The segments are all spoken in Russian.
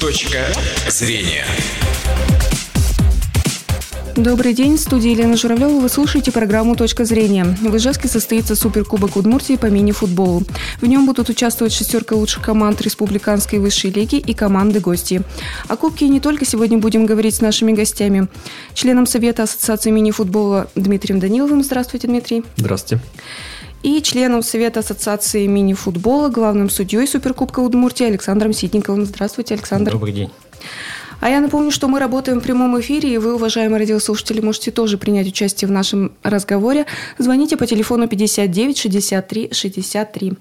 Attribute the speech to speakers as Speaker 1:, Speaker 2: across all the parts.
Speaker 1: Точка зрения.
Speaker 2: Добрый день, в студии Елена Журавлева. Вы слушаете программу «Точка зрения». В Ижевске состоится Суперкубок Удмуртии по мини-футболу. В нем будут участвовать шестерка лучших команд Республиканской высшей лиги и команды-гости. О Кубке не только сегодня будем говорить с нашими гостями. Членом Совета Ассоциации мини-футбола Дмитрием Даниловым. Здравствуйте, Дмитрий.
Speaker 3: Здравствуйте.
Speaker 2: И членом Совета Ассоциации мини-футбола, главным судьей Суперкубка Удмуртии Александром Ситниковым. Здравствуйте, Александр.
Speaker 4: Добрый день.
Speaker 2: А я напомню, что мы работаем в прямом эфире, и вы, уважаемые радиослушатели, можете тоже принять участие в нашем разговоре. Звоните по телефону 59 63 63.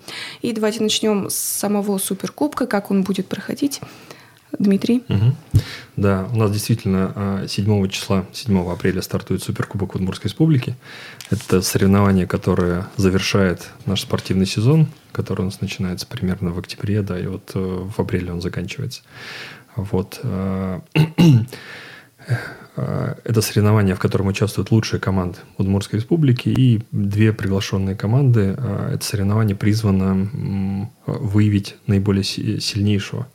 Speaker 2: И давайте начнем с самого Суперкубка, как он будет проходить. Дмитрий.
Speaker 3: Угу. Да, у нас действительно 7 а, числа, 7 апреля стартует Суперкубок Удмуртской Республики. Это соревнование, которое завершает наш спортивный сезон, который у нас начинается примерно в октябре, да, и вот э, в апреле он заканчивается. Вот. Э, э, это соревнование, в котором участвуют лучшие команды Удмуртской республики и две приглашенные команды. Это соревнование призвано выявить наиболее сильнейшего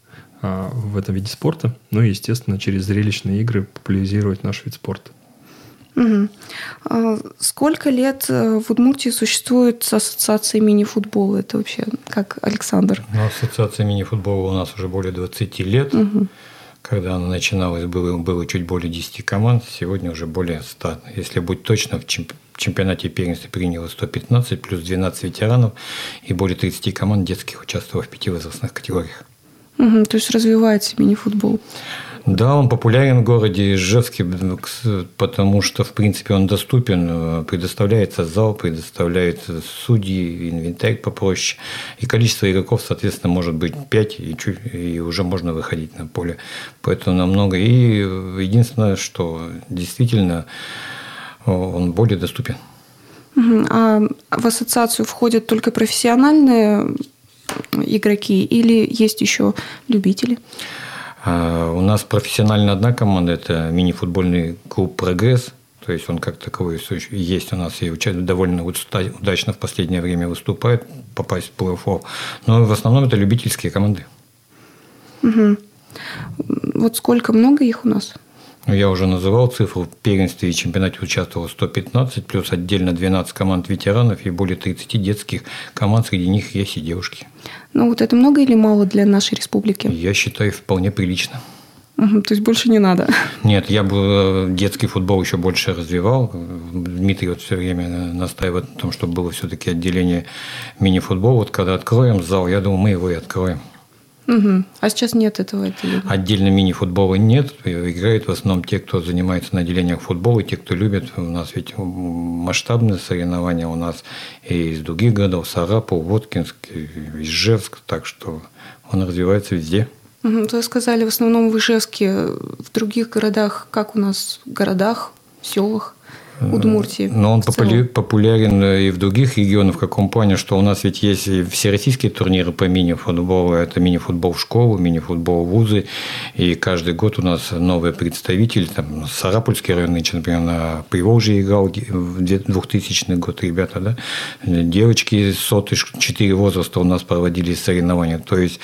Speaker 3: в этом виде спорта. Ну и, естественно, через зрелищные игры популяризировать наш вид спорта.
Speaker 2: Угу. Сколько лет в Удмуртии существует ассоциация мини-футбола? Это вообще как Александр?
Speaker 4: Ну, ассоциация мини-футбола у нас уже более 20 лет. Угу. Когда она начиналась, было, было чуть более 10 команд, сегодня уже более 100. Если быть точно, в чемпионате первенства приняло 115, плюс 12 ветеранов и более 30 команд детских участвовало в пяти возрастных категориях.
Speaker 2: Угу, то есть развивается мини-футбол.
Speaker 4: Да, он популярен в городе Ижевске, потому что, в принципе, он доступен. Э, предоставляется зал, предоставляется судьи, инвентарь попроще. И количество игроков, соответственно, может быть 5, и, чуть, и уже можно выходить на поле. Поэтому намного. И единственное, что действительно он более доступен.
Speaker 2: А в ассоциацию входят только профессиональные игроки или есть еще любители?
Speaker 4: А, у нас профессионально одна команда, это мини-футбольный клуб «Прогресс». То есть он как таковой есть у нас и довольно удачно в последнее время выступает, попасть в плей-офф. Но в основном это любительские команды.
Speaker 2: Угу. Вот сколько много их у нас?
Speaker 4: Ну, я уже называл цифру. В первенстве и чемпионате участвовало 115, плюс отдельно 12 команд ветеранов и более 30 детских команд. Среди них есть и девушки.
Speaker 2: Ну, вот это много или мало для нашей республики?
Speaker 4: Я считаю, вполне прилично.
Speaker 2: Угу, то есть больше не надо?
Speaker 4: Нет, я бы э, детский футбол еще больше развивал. Дмитрий вот все время настаивает на том, чтобы было все-таки отделение мини-футбола. Вот когда откроем зал, я думаю, мы его и откроем.
Speaker 2: Угу. А сейчас нет этого отделения?
Speaker 4: Отдельно мини-футбола нет. Играют в основном те, кто занимается на отделениях футбола, те, кто любит. У нас ведь масштабные соревнования у нас и из других городов. Сарапул, Воткинск, Ижевск. Так что он развивается везде.
Speaker 2: Угу. Вы сказали, в основном в Ижевске. В других городах, как у нас в городах, селах? Удмуртии.
Speaker 4: Но он популярен и в других регионах в каком плане, что у нас ведь есть всероссийские турниры по мини-футболу. Это мини-футбол в школу, мини-футбол в вузы. И каждый год у нас новый представитель. Там, Сарапульский район, например, на Приволжье играл в 2000 год ребята. Да? Девочки соты 4 возраста у нас проводили соревнования. То есть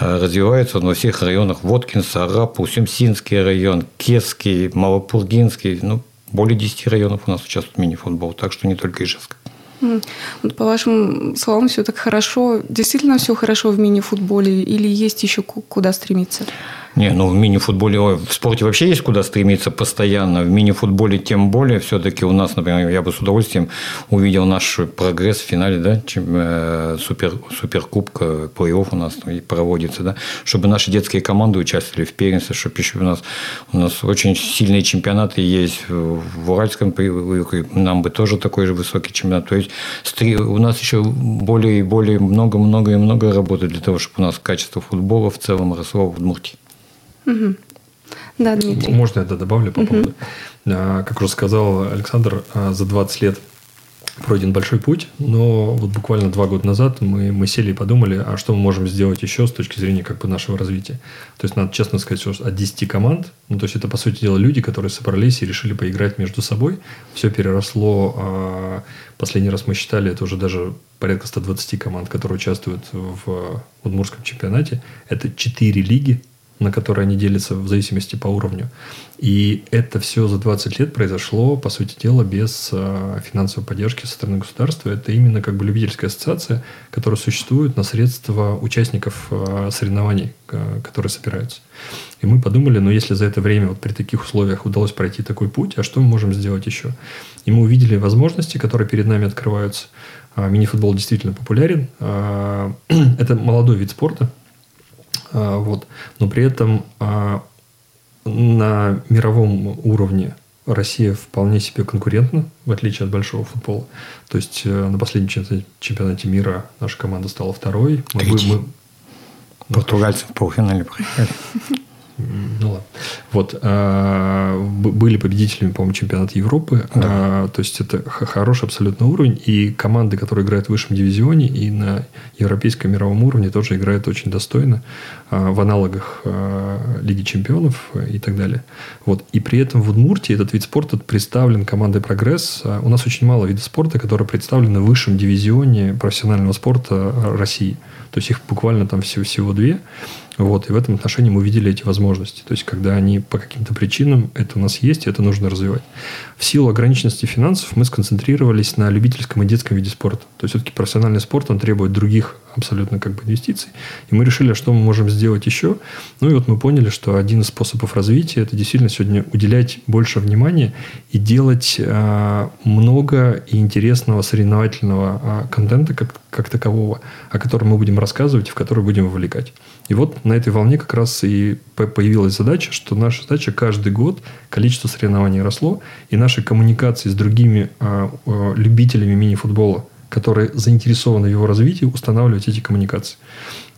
Speaker 4: э, развивается он во всех районах. Воткин, Сарапул, Сюмсинский район, Кесский, Малопургинский. Ну, более 10 районов у нас участвует мини-футбол, так что не только Ижевск.
Speaker 2: По вашим словам, все так хорошо. Действительно все хорошо в мини-футболе или есть еще куда стремиться?
Speaker 4: Не, ну в мини-футболе, в спорте вообще есть куда стремиться постоянно. В мини-футболе тем более. Все-таки у нас, например, я бы с удовольствием увидел наш прогресс в финале, да, чем, э, супер, суперкубка, плей-офф у нас проводится, да, чтобы наши детские команды участвовали в первенстве, чтобы еще у нас, у нас очень сильные чемпионаты есть в Уральском, нам бы тоже такой же высокий чемпионат. То есть у нас еще более и более много-много и много работы для того, чтобы у нас качество футбола в целом росло в Удмуртии.
Speaker 2: Угу. Да, Дмитрий.
Speaker 3: Можно я это добавлю по поводу? А, как уже сказал Александр, а, за 20 лет пройден большой путь, но вот буквально два года назад мы, мы сели и подумали, а что мы можем сделать еще с точки зрения как бы нашего развития. То есть, надо честно сказать, что от 10 команд, ну, то есть, это, по сути дела, люди, которые собрались и решили поиграть между собой. Все переросло, а, последний раз мы считали, это уже даже порядка 120 команд, которые участвуют в Удмурском чемпионате. Это 4 лиги, на которые они делятся в зависимости по уровню. И это все за 20 лет произошло, по сути дела, без э, финансовой поддержки со стороны государства. Это именно как бы любительская ассоциация, которая существует на средства участников э, соревнований, э, которые собираются. И мы подумали, ну если за это время вот при таких условиях удалось пройти такой путь, а что мы можем сделать еще? И мы увидели возможности, которые перед нами открываются. А, мини-футбол действительно популярен. А, это молодой вид спорта, а, вот. Но при этом а, на мировом уровне Россия вполне себе конкурентна, в отличие от большого футбола. То есть э, на последнем чемпионате мира наша команда стала второй.
Speaker 4: Мы, мы, Португальцы в полуфинале проиграли.
Speaker 3: Ну ладно. Вот. А, были победителями, по-моему, чемпионата Европы. Да. А, то есть, это хороший абсолютно уровень. И команды, которые играют в высшем дивизионе и на европейском мировом уровне, тоже играют очень достойно а, в аналогах Лиги чемпионов и так далее. Вот. И при этом в Удмуртии этот вид спорта представлен командой «Прогресс». У нас очень мало видов спорта, которые представлены в высшем дивизионе профессионального спорта России. То есть, их буквально там всего, всего две. Вот, и в этом отношении мы увидели эти возможности. То есть, когда они по каким-то причинам, это у нас есть, и это нужно развивать. В силу ограниченности финансов мы сконцентрировались на любительском и детском виде спорта. То есть, все-таки профессиональный спорт, он требует других абсолютно как бы инвестиций. И мы решили, а что мы можем сделать еще. Ну, и вот мы поняли, что один из способов развития – это действительно сегодня уделять больше внимания и делать э, много и интересного соревновательного э, контента как, как такового, о котором мы будем рассказывать и в который будем вовлекать. И вот на этой волне как раз и появилась задача, что наша задача каждый год количество соревнований росло, и наши коммуникации с другими э, э, любителями мини-футбола, которые заинтересованы в его развитии, устанавливать эти коммуникации.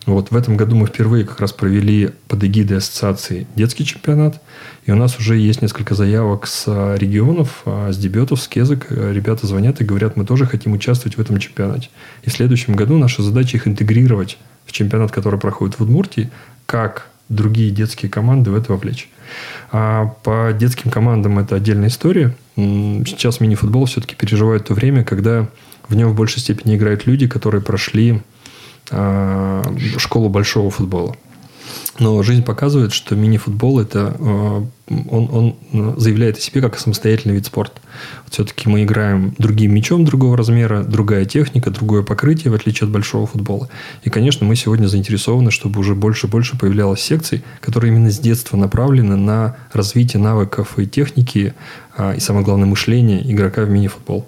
Speaker 3: Вот в этом году мы впервые как раз провели под эгидой ассоциации детский чемпионат. И у нас уже есть несколько заявок с регионов, с дебютов, с кезок. Ребята звонят и говорят, мы тоже хотим участвовать в этом чемпионате. И в следующем году наша задача их интегрировать в чемпионат, который проходит в Удмуртии, как другие детские команды в это вовлечь. А по детским командам это отдельная история. Сейчас мини-футбол все-таки переживает то время, когда в нем в большей степени играют люди, которые прошли а, школу большого футбола. Но жизнь показывает, что мини-футбол это э, он, он заявляет о себе как самостоятельный вид спорта. Все-таки мы играем другим мячом другого размера, другая техника, другое покрытие, в отличие от большого футбола. И, конечно, мы сегодня заинтересованы, чтобы уже больше и больше появлялось секций, которые именно с детства направлены на развитие навыков и техники, а, и, самое главное, мышления игрока в мини-футбол.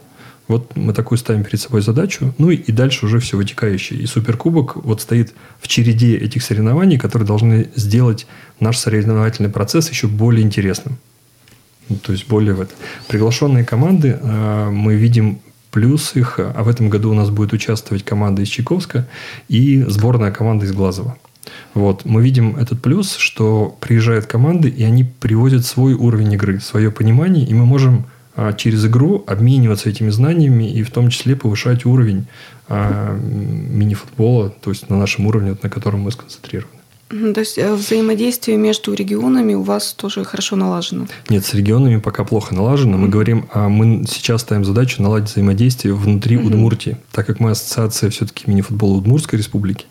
Speaker 3: Вот мы такую ставим перед собой задачу. Ну и, и дальше уже все вытекающее. И Суперкубок вот стоит в череде этих соревнований, которые должны сделать наш соревновательный процесс еще более интересным. Ну, то есть более в это. Приглашенные команды, э, мы видим плюс их, а в этом году у нас будет участвовать команда из Чайковска и сборная команда из Глазова. Вот. Мы видим этот плюс, что приезжают команды, и они приводят свой уровень игры, свое понимание, и мы можем через игру обмениваться этими знаниями и в том числе повышать уровень а, мини-футбола, то есть на нашем уровне, на котором мы сконцентрированы.
Speaker 2: То есть э, взаимодействие между регионами у вас тоже хорошо налажено?
Speaker 3: Нет, с регионами пока плохо налажено. Мы mm-hmm. говорим, а мы сейчас ставим задачу наладить взаимодействие внутри mm-hmm. Удмуртии, так как мы ассоциация все-таки мини-футбола Удмуртской республики.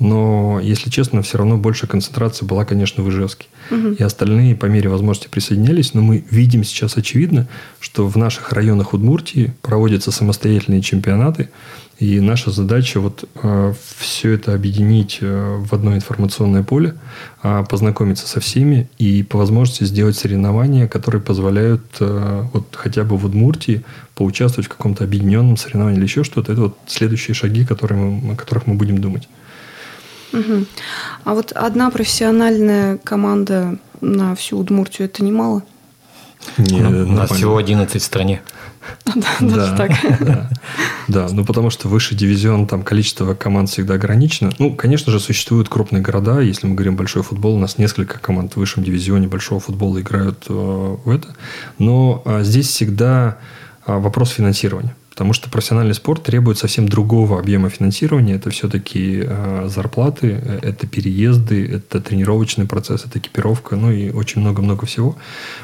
Speaker 3: Но, если честно, все равно большая концентрация была, конечно, в Ижевске. Mm-hmm. И остальные по мере возможности присоединялись. Но мы видим сейчас очевидно, что в наших районах Удмуртии проводятся самостоятельные чемпионаты. И наша задача вот э, все это объединить э, в одно информационное поле, э, познакомиться со всеми и по возможности сделать соревнования, которые позволяют э, вот хотя бы в Удмуртии поучаствовать в каком-то объединенном соревновании или еще что-то. Это вот следующие шаги, которые мы, о которых мы будем думать.
Speaker 2: Угу. А вот одна профессиональная команда на всю Удмуртию это немало?
Speaker 4: Не, у нас всего 11 в стране.
Speaker 3: Да, так. Да, да, ну потому что высший дивизион, там количество команд всегда ограничено. Ну, конечно же, существуют крупные города. Если мы говорим большой футбол, у нас несколько команд в высшем дивизионе большого футбола играют э, в это. Но а, здесь всегда а, вопрос финансирования. Потому что профессиональный спорт требует совсем другого объема финансирования. Это все-таки э, зарплаты, э, это переезды, это тренировочный процесс, это экипировка, ну и очень много-много всего.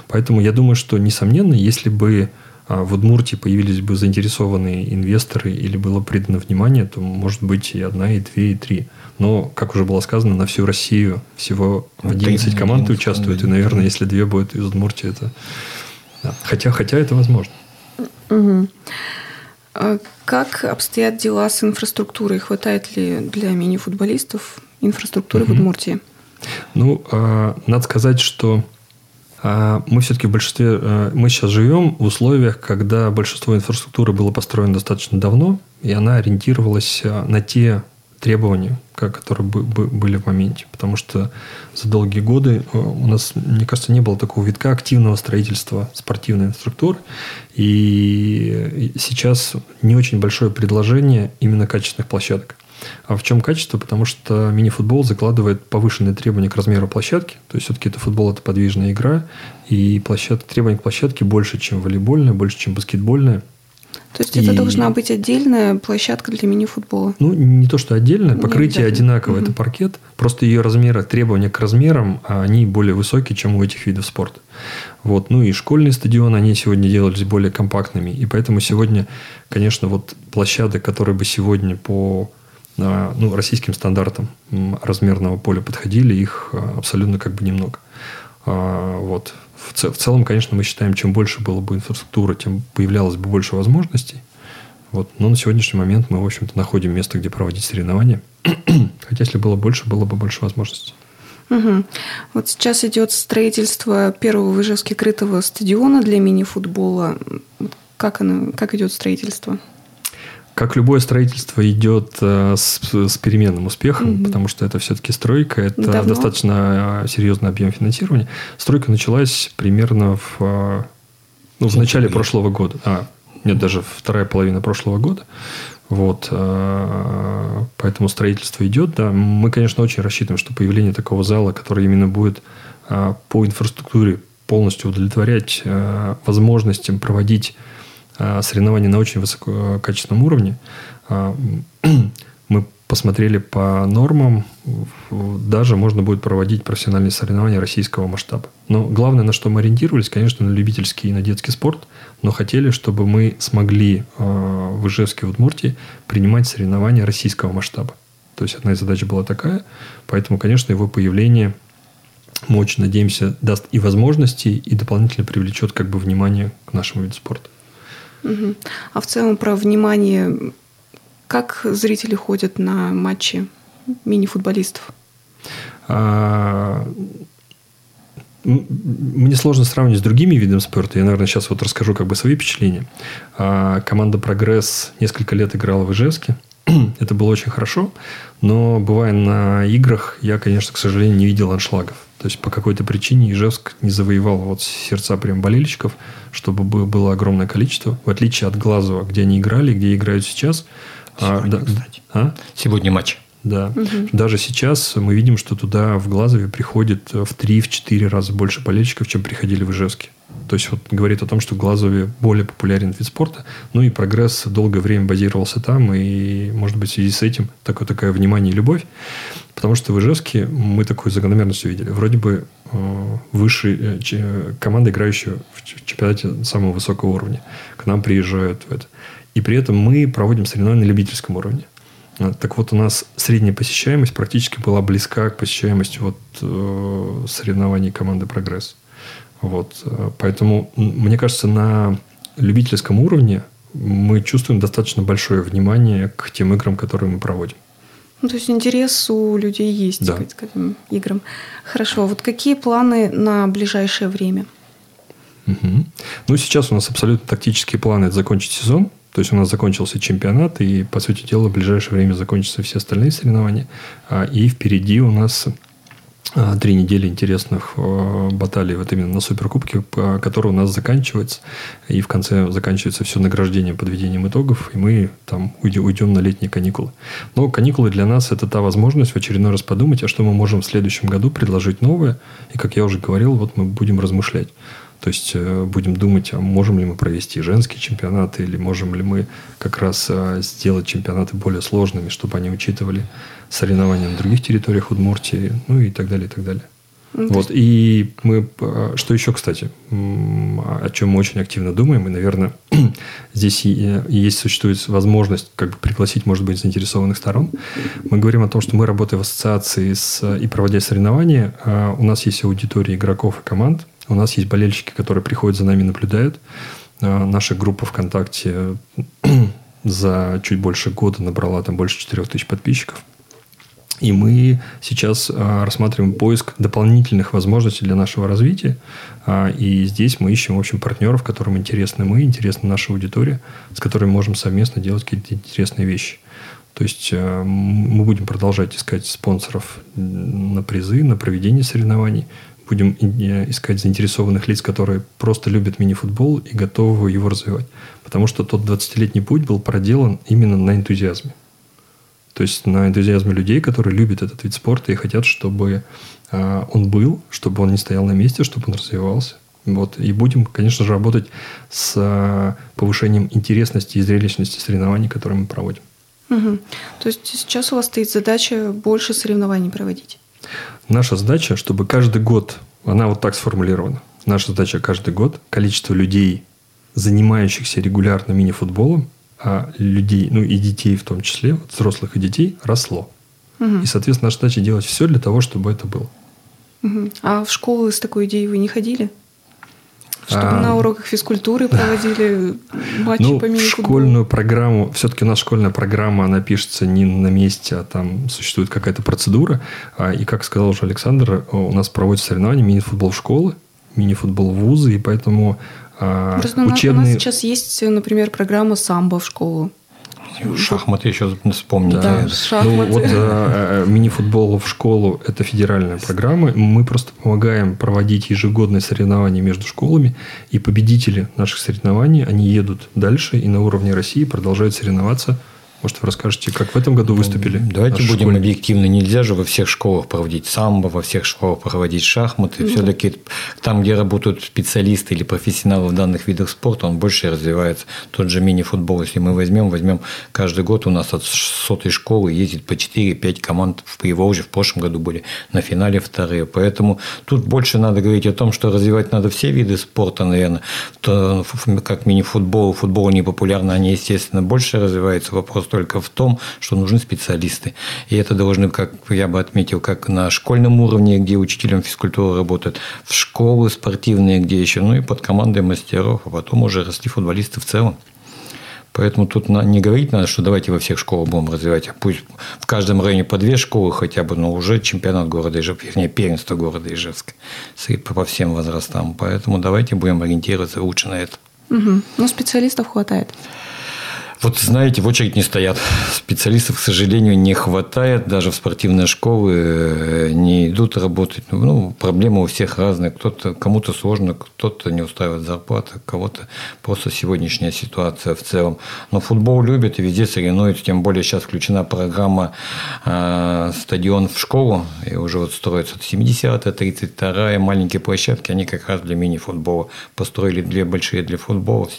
Speaker 3: Поэтому я думаю, что, несомненно, если бы в Удмуртии появились бы заинтересованные инвесторы или было придано внимание, то может быть и одна, и две, и три. Но, как уже было сказано, на всю Россию всего 11 команд участвуют, и, наверное, если две будет из Удмуртии, это... Да. Хотя, хотя это возможно.
Speaker 2: Угу. Как обстоят дела с инфраструктурой? Хватает ли для мини-футболистов инфраструктуры угу. в Удмуртии?
Speaker 3: Ну, э, надо сказать, что мы все-таки в большинстве... Э, мы сейчас живем в условиях, когда большинство инфраструктуры было построено достаточно давно, и она ориентировалась на те требования, которые были в моменте. Потому что за долгие годы у нас, мне кажется, не было такого витка активного строительства спортивной инфраструктуры. И сейчас не очень большое предложение именно качественных площадок. А в чем качество? Потому что мини-футбол закладывает повышенные требования к размеру площадки. То есть, все-таки это футбол – это подвижная игра. И площадка, требования к площадке больше, чем волейбольная, больше, чем баскетбольная.
Speaker 2: То есть, и... это должна быть отдельная площадка для мини-футбола?
Speaker 3: Ну, не то, что отдельная. Покрытие Нет, одинаковое. Угу. Это паркет. Просто ее размеры, требования к размерам, а они более высокие, чем у этих видов спорта. Вот. Ну и школьные стадионы, они сегодня делались более компактными. И поэтому сегодня, конечно, вот площадок, которые бы сегодня по ну, российским стандартам размерного поля подходили, их а, абсолютно как бы немного. А, вот. В, в целом, конечно, мы считаем, чем больше было бы инфраструктуры, тем появлялось бы больше возможностей. Вот. Но на сегодняшний момент мы, в общем-то, находим место, где проводить соревнования. Хотя, если было больше, было бы больше возможностей.
Speaker 2: Угу. Вот сейчас идет строительство первого в Ижевске крытого стадиона для мини-футбола. Как, оно, как идет строительство?
Speaker 3: Как любое строительство идет э, с, с переменным успехом, угу. потому что это все-таки стройка, это Давно? достаточно э, серьезный объем финансирования. Стройка началась примерно в, э, ну, в начале прошлого года. А, нет, даже вторая половина прошлого года. Вот, поэтому строительство идет. Да. Мы, конечно, очень рассчитываем, что появление такого зала, который именно будет по инфраструктуре полностью удовлетворять возможностям проводить соревнования на очень высококачественном уровне. А, мы посмотрели по нормам, даже можно будет проводить профессиональные соревнования российского масштаба. Но главное, на что мы ориентировались, конечно, на любительский и на детский спорт, но хотели, чтобы мы смогли э, в Ижевске, в Удмуртии принимать соревнования российского масштаба. То есть, одна из задач была такая, поэтому, конечно, его появление мы очень надеемся, даст и возможности, и дополнительно привлечет как бы внимание к нашему виду спорта.
Speaker 2: А в целом про внимание, как зрители ходят на матчи мини-футболистов? А,
Speaker 3: мне сложно сравнить с другими видами спорта. Я, наверное, сейчас вот расскажу как бы свои впечатления. А, команда «Прогресс» несколько лет играла в Ижевске. Это было очень хорошо. Но, бывая на играх, я, конечно, к сожалению, не видел аншлагов. То есть, по какой-то причине Ижевск не завоевал вот сердца прям болельщиков, чтобы было огромное количество. В отличие от Глазова, где они играли, где играют сейчас.
Speaker 4: А, Сегодня, а, кстати. А? Сегодня матч.
Speaker 3: Да. Угу. Даже сейчас мы видим, что туда в Глазове приходит в 3-4 раза больше болельщиков, чем приходили в Ижевске. То есть, вот говорит о том, что в Глазове более популярен вид спорта. Ну, и прогресс долгое время базировался там. И, может быть, в связи с этим такое, такое внимание и любовь. Потому что в Ижевске мы такую закономерность увидели. Вроде бы э, выше э, команда, играющая в чемпионате самого высокого уровня, к нам приезжают в это. И при этом мы проводим соревнования на любительском уровне. А, так вот, у нас средняя посещаемость практически была близка к посещаемости вот, э, соревнований команды «Прогресс». Вот. Э, поэтому, мне кажется, на любительском уровне мы чувствуем достаточно большое внимание к тем играм, которые мы проводим.
Speaker 2: Ну, то есть интерес у людей есть да. к, к этим играм. Хорошо. Вот какие планы на ближайшее время?
Speaker 3: Угу. Ну, сейчас у нас абсолютно тактические планы – это закончить сезон. То есть у нас закончился чемпионат, и, по сути дела, в ближайшее время закончатся все остальные соревнования. А, и впереди у нас а, три недели интересных а, баталий вот именно на Суперкубке, который у нас заканчивается. И в конце заканчивается все награждением, подведением итогов, и мы там уйдем, уйдем на летние каникулы. Но каникулы для нас это та возможность в очередной раз подумать, а что мы можем в следующем году предложить новое. И, как я уже говорил, вот мы будем размышлять. То есть э, будем думать, а можем ли мы провести женские чемпионаты, или можем ли мы как раз э, сделать чемпионаты более сложными, чтобы они учитывали соревнования на других территориях Удмуртии, ну и так далее, и так далее. Вот, и мы, э, что еще, кстати, о чем мы очень активно думаем, и, наверное, здесь есть, существует возможность как бы пригласить, может быть, заинтересованных сторон. Мы говорим о том, что мы работаем в ассоциации с, и проводя соревнования, у нас есть аудитория игроков и команд, у нас есть болельщики, которые приходят за нами, наблюдают. А наша группа ВКонтакте за чуть больше года набрала там больше 4 тысяч подписчиков. И мы сейчас а, рассматриваем поиск дополнительных возможностей для нашего развития. А, и здесь мы ищем, в общем, партнеров, которым интересны мы, интересна наша аудитория, с которыми можем совместно делать какие-то интересные вещи. То есть мы будем продолжать искать спонсоров на призы, на проведение соревнований. Будем искать заинтересованных лиц, которые просто любят мини-футбол и готовы его развивать. Потому что тот 20-летний путь был проделан именно на энтузиазме. То есть на энтузиазме людей, которые любят этот вид спорта и хотят, чтобы э, он был, чтобы он не стоял на месте, чтобы он развивался. Вот. И будем, конечно же, работать с э, повышением интересности и зрелищности соревнований, которые мы проводим.
Speaker 2: Угу. То есть сейчас у вас стоит задача больше соревнований проводить?
Speaker 3: Наша задача, чтобы каждый год, она вот так сформулирована, наша задача каждый год количество людей, занимающихся регулярно мини-футболом, а людей, ну и детей в том числе, вот взрослых и детей, росло. Угу. И, соответственно, наша задача делать все для того, чтобы это было.
Speaker 2: Угу. А в школы с такой идеей вы не ходили? Чтобы а, на уроках физкультуры проводили матчи ну, по мини-футболу?
Speaker 3: школьную программу, все-таки у нас школьная программа, она пишется не на месте, а там существует какая-то процедура. А, и, как сказал уже Александр, у нас проводятся соревнования мини-футбол в школы, мини-футбол вузы, и поэтому
Speaker 2: а, Просто учебные... у нас сейчас есть, например, программа самбо в школу.
Speaker 4: Шахматы еще вспомнили.
Speaker 3: Да, шахматы. Ну, вот э, э, мини-футбол в школу – это федеральная программа. Мы просто помогаем проводить ежегодные соревнования между школами. И победители наших соревнований, они едут дальше и на уровне России продолжают соревноваться – может, вы расскажете, как в этом году выступили?
Speaker 4: Давайте будем школе? объективны. Нельзя же во всех школах проводить самбо, во всех школах проводить шахматы. Mm-hmm. Все-таки там, где работают специалисты или профессионалы в данных видах спорта, он больше развивается. Тот же мини-футбол, если мы возьмем, возьмем каждый год у нас от сотой школы ездит по 4-5 команд в Приволжье. В прошлом году были на финале вторые. Поэтому тут больше надо говорить о том, что развивать надо все виды спорта, наверное. То, как мини-футбол, футбол не популярно, они, естественно, больше развиваются. Вопрос только в том, что нужны специалисты. И это должны, как я бы отметил, как на школьном уровне, где учителем физкультуры работают, в школы спортивные, где еще, ну и под командой мастеров, а потом уже расти футболисты в целом. Поэтому тут не говорить надо, что давайте во всех школах будем развивать, а пусть в каждом районе по две школы хотя бы, но уже чемпионат города Ижевска, вернее, первенство города Ижевска по всем возрастам. Поэтому давайте будем ориентироваться лучше на это.
Speaker 2: Угу. Ну, специалистов хватает.
Speaker 4: Вот знаете, в очередь не стоят. Специалистов, к сожалению, не хватает. Даже в спортивные школы э, не идут работать. Ну, проблемы у всех разные. Кто-то, кому-то сложно, кто-то не устраивает зарплата, кого-то просто сегодняшняя ситуация в целом. Но футбол любят и везде соревнуются. Тем более сейчас включена программа э, «Стадион в школу». И уже вот строится 70-я, 32-я. Маленькие площадки, они как раз для мини-футбола. Построили две большие для футбола,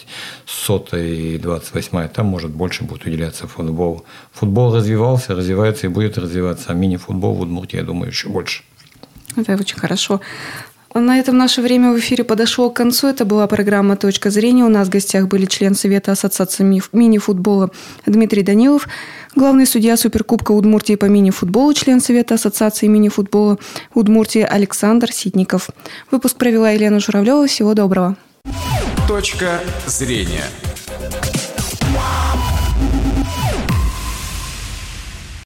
Speaker 4: сотая и 28-я. Там может, больше будет уделяться футболу. Футбол развивался, развивается и будет развиваться, а мини-футбол в Удмуртии, я думаю, еще больше.
Speaker 2: Это очень хорошо. На этом наше время в эфире подошло к концу. Это была программа «Точка зрения». У нас в гостях были член Совета Ассоциации мини-футбола Дмитрий Данилов, главный судья Суперкубка Удмуртии по мини-футболу, член Совета Ассоциации мини-футбола Удмуртии Александр Ситников. Выпуск провела Елена Журавлева. Всего доброго.
Speaker 1: «Точка зрения».